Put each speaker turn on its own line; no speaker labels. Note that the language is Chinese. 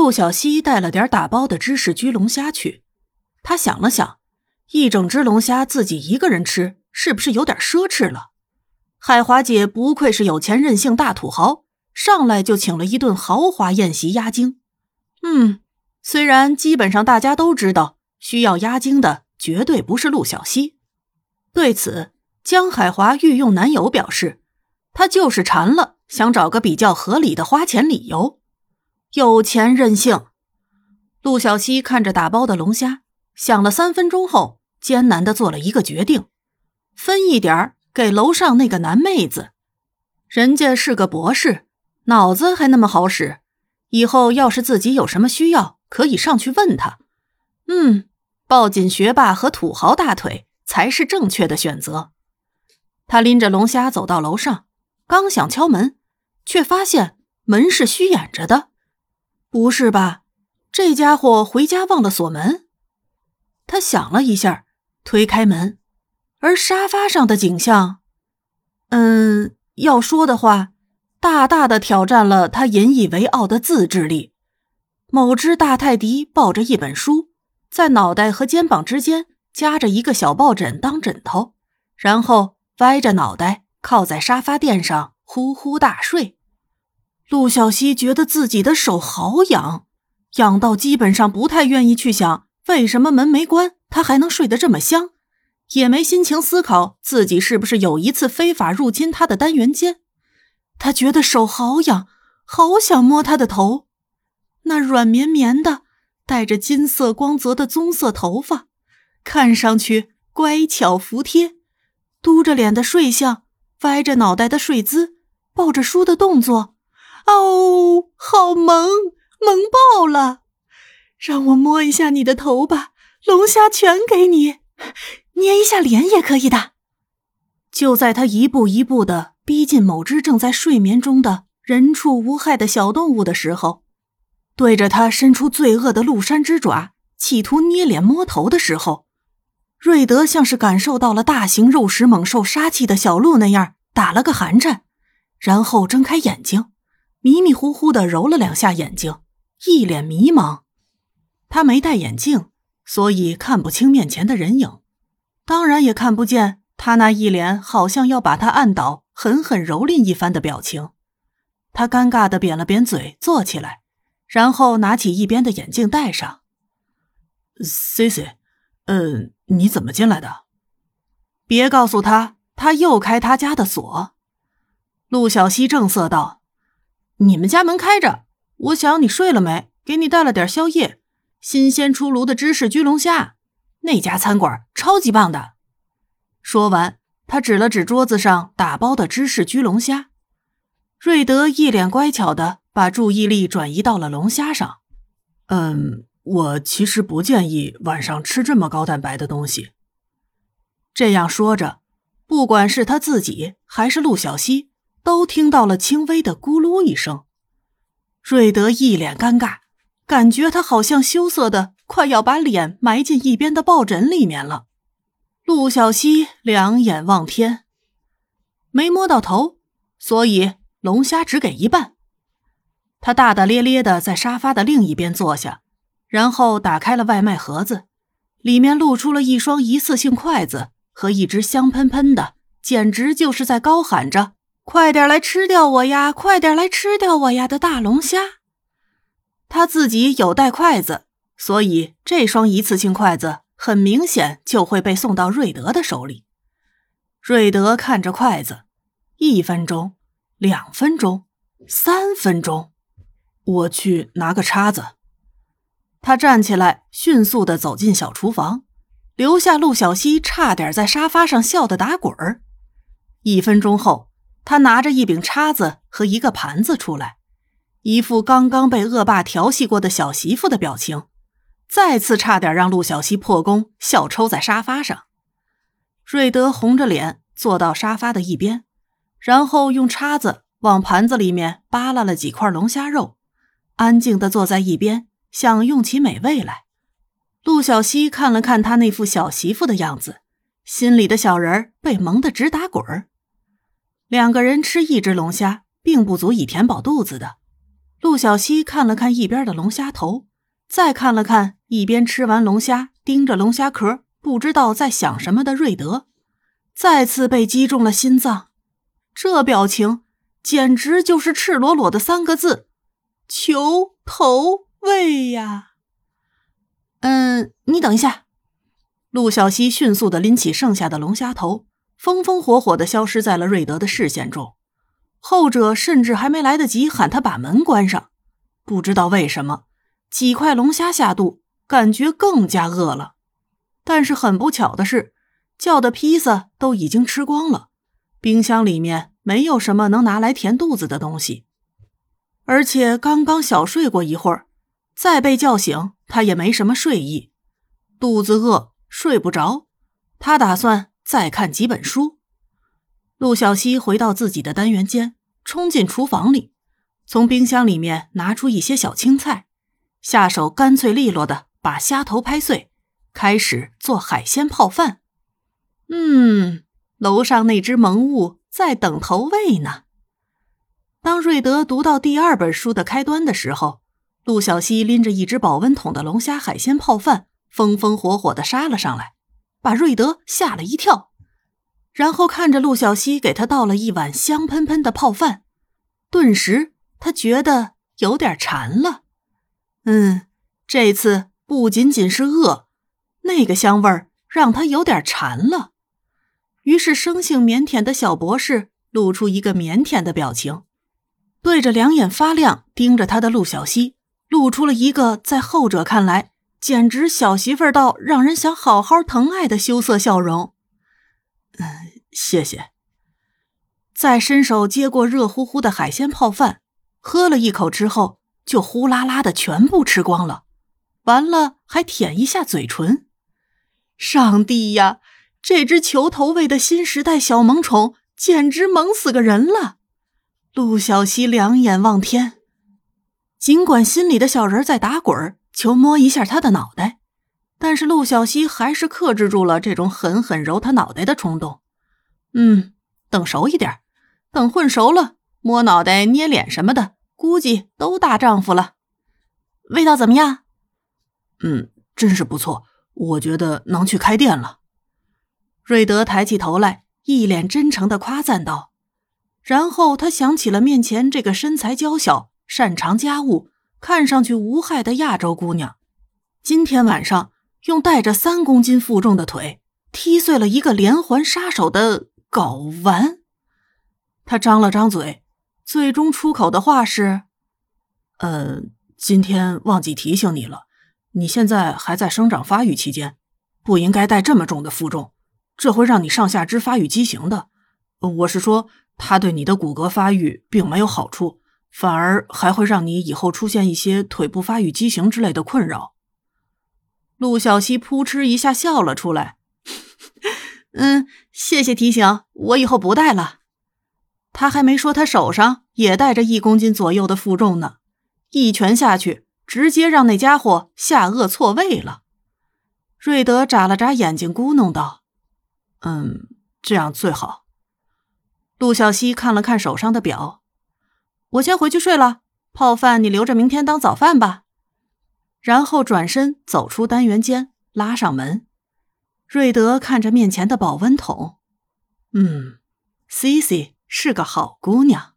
陆小西带了点打包的芝士焗龙虾去。他想了想，一整只龙虾自己一个人吃，是不是有点奢侈了？海华姐不愧是有钱任性大土豪，上来就请了一顿豪华宴席压惊。嗯，虽然基本上大家都知道，需要压惊的绝对不是陆小西。对此，江海华御用男友表示，他就是馋了，想找个比较合理的花钱理由。有钱任性。陆小西看着打包的龙虾，想了三分钟后，艰难的做了一个决定：分一点。给楼上那个男妹子，人家是个博士，脑子还那么好使，以后要是自己有什么需要，可以上去问他。嗯，抱紧学霸和土豪大腿才是正确的选择。他拎着龙虾走到楼上，刚想敲门，却发现门是虚掩着的。不是吧？这家伙回家忘了锁门？他想了一下，推开门。而沙发上的景象，嗯，要说的话，大大的挑战了他引以为傲的自制力。某只大泰迪抱着一本书，在脑袋和肩膀之间夹着一个小抱枕当枕头，然后歪着脑袋靠在沙发垫上呼呼大睡。陆小西觉得自己的手好痒，痒到基本上不太愿意去想为什么门没关，他还能睡得这么香。也没心情思考自己是不是有一次非法入侵他的单元间，他觉得手好痒，好想摸他的头，那软绵绵的、带着金色光泽的棕色头发，看上去乖巧服帖，嘟着脸的睡相，歪着脑袋的睡姿，抱着书的动作，哦，好萌，萌爆了！让我摸一下你的头吧，龙虾全给你。捏一下脸也可以的。就在他一步一步的逼近某只正在睡眠中的人畜无害的小动物的时候，对着他伸出罪恶的鹿山之爪，企图捏脸摸头的时候，瑞德像是感受到了大型肉食猛兽杀气的小鹿那样，打了个寒颤，然后睁开眼睛，迷迷糊糊的揉了两下眼睛，一脸迷茫。他没戴眼镜，所以看不清面前的人影。当然也看不见他那一脸好像要把他按倒、狠狠蹂躏一番的表情。他尴尬的扁了扁嘴，坐起来，然后拿起一边的眼镜戴上。C C，嗯，你怎么进来的？别告诉他，他又开他家的锁。陆小西正色道：“你们家门开着，我想你睡了没？给你带了点宵夜，新鲜出炉的芝士焗龙虾。”那家餐馆超级棒的。说完，他指了指桌子上打包的芝士焗龙虾。瑞德一脸乖巧的把注意力转移到了龙虾上。嗯，我其实不建议晚上吃这么高蛋白的东西。这样说着，不管是他自己还是陆小西，都听到了轻微的咕噜一声。瑞德一脸尴尬，感觉他好像羞涩的。快要把脸埋进一边的抱枕里面了。陆小西两眼望天，没摸到头，所以龙虾只给一半。他大大咧咧的在沙发的另一边坐下，然后打开了外卖盒子，里面露出了一双一次性筷子和一只香喷喷的，简直就是在高喊着“快点来吃掉我呀，快点来吃掉我呀”的大龙虾。他自己有带筷子。所以，这双一次性筷子很明显就会被送到瑞德的手里。瑞德看着筷子，一分钟，两分钟，三分钟，我去拿个叉子。他站起来，迅速的走进小厨房，留下陆小西差点在沙发上笑得打滚儿。一分钟后，他拿着一柄叉子和一个盘子出来，一副刚刚被恶霸调戏过的小媳妇的表情。再次差点让陆小西破功，笑抽在沙发上。瑞德红着脸坐到沙发的一边，然后用叉子往盘子里面扒拉了几块龙虾肉，安静的坐在一边享用起美味来。陆小西看了看他那副小媳妇的样子，心里的小人儿被萌得直打滚儿。两个人吃一只龙虾，并不足以填饱肚子的。陆小西看了看一边的龙虾头，再看了看一边吃完龙虾盯着龙虾壳不知道在想什么的瑞德，再次被击中了心脏。这表情简直就是赤裸裸的三个字：求投喂呀！嗯，你等一下。陆小西迅速的拎起剩下的龙虾头，风风火火的消失在了瑞德的视线中。后者甚至还没来得及喊他把门关上，不知道为什么，几块龙虾下肚，感觉更加饿了。但是很不巧的是，叫的披萨都已经吃光了，冰箱里面没有什么能拿来填肚子的东西。而且刚刚小睡过一会儿，再被叫醒，他也没什么睡意，肚子饿。睡不着，他打算再看几本书。陆小西回到自己的单元间，冲进厨房里，从冰箱里面拿出一些小青菜，下手干脆利落的把虾头拍碎，开始做海鲜泡饭。嗯，楼上那只萌物在等投喂呢。当瑞德读到第二本书的开端的时候，陆小西拎着一只保温桶的龙虾海鲜泡饭。风风火火的杀了上来，把瑞德吓了一跳，然后看着陆小西给他倒了一碗香喷喷的泡饭，顿时他觉得有点馋了。嗯，这次不仅仅是饿，那个香味儿让他有点馋了。于是，生性腼腆的小博士露出一个腼腆的表情，对着两眼发亮盯着他的陆小西，露出了一个在后者看来。简直小媳妇儿到让人想好好疼爱的羞涩笑容。嗯，谢谢。再伸手接过热乎乎的海鲜泡饭，喝了一口之后，就呼啦啦的全部吃光了。完了，还舔一下嘴唇。上帝呀，这只球头喂的新时代小萌宠简直萌死个人了！陆小西两眼望天，尽管心里的小人在打滚儿。求摸一下他的脑袋，但是陆小西还是克制住了这种狠狠揉他脑袋的冲动。嗯，等熟一点，等混熟了，摸脑袋、捏脸什么的，估计都大丈夫了。味道怎么样？嗯，真是不错，我觉得能去开店了。瑞德抬起头来，一脸真诚的夸赞道。然后他想起了面前这个身材娇小、擅长家务。看上去无害的亚洲姑娘，今天晚上用带着三公斤负重的腿踢碎了一个连环杀手的睾丸。他张了张嘴，最终出口的话是：“呃，今天忘记提醒你了，你现在还在生长发育期间，不应该带这么重的负重，这会让你上下肢发育畸形的。我是说，它对你的骨骼发育并没有好处。”反而还会让你以后出现一些腿部发育畸形之类的困扰。陆小西扑哧一下笑了出来，嗯，谢谢提醒，我以后不带了。他还没说他手上也带着一公斤左右的负重呢，一拳下去，直接让那家伙下颚错位了。瑞德眨了眨眼睛，咕哝道：“嗯，这样最好。”陆小西看了看手上的表。我先回去睡了，泡饭你留着明天当早饭吧。然后转身走出单元间，拉上门。瑞德看着面前的保温桶，嗯，西西是个好姑娘。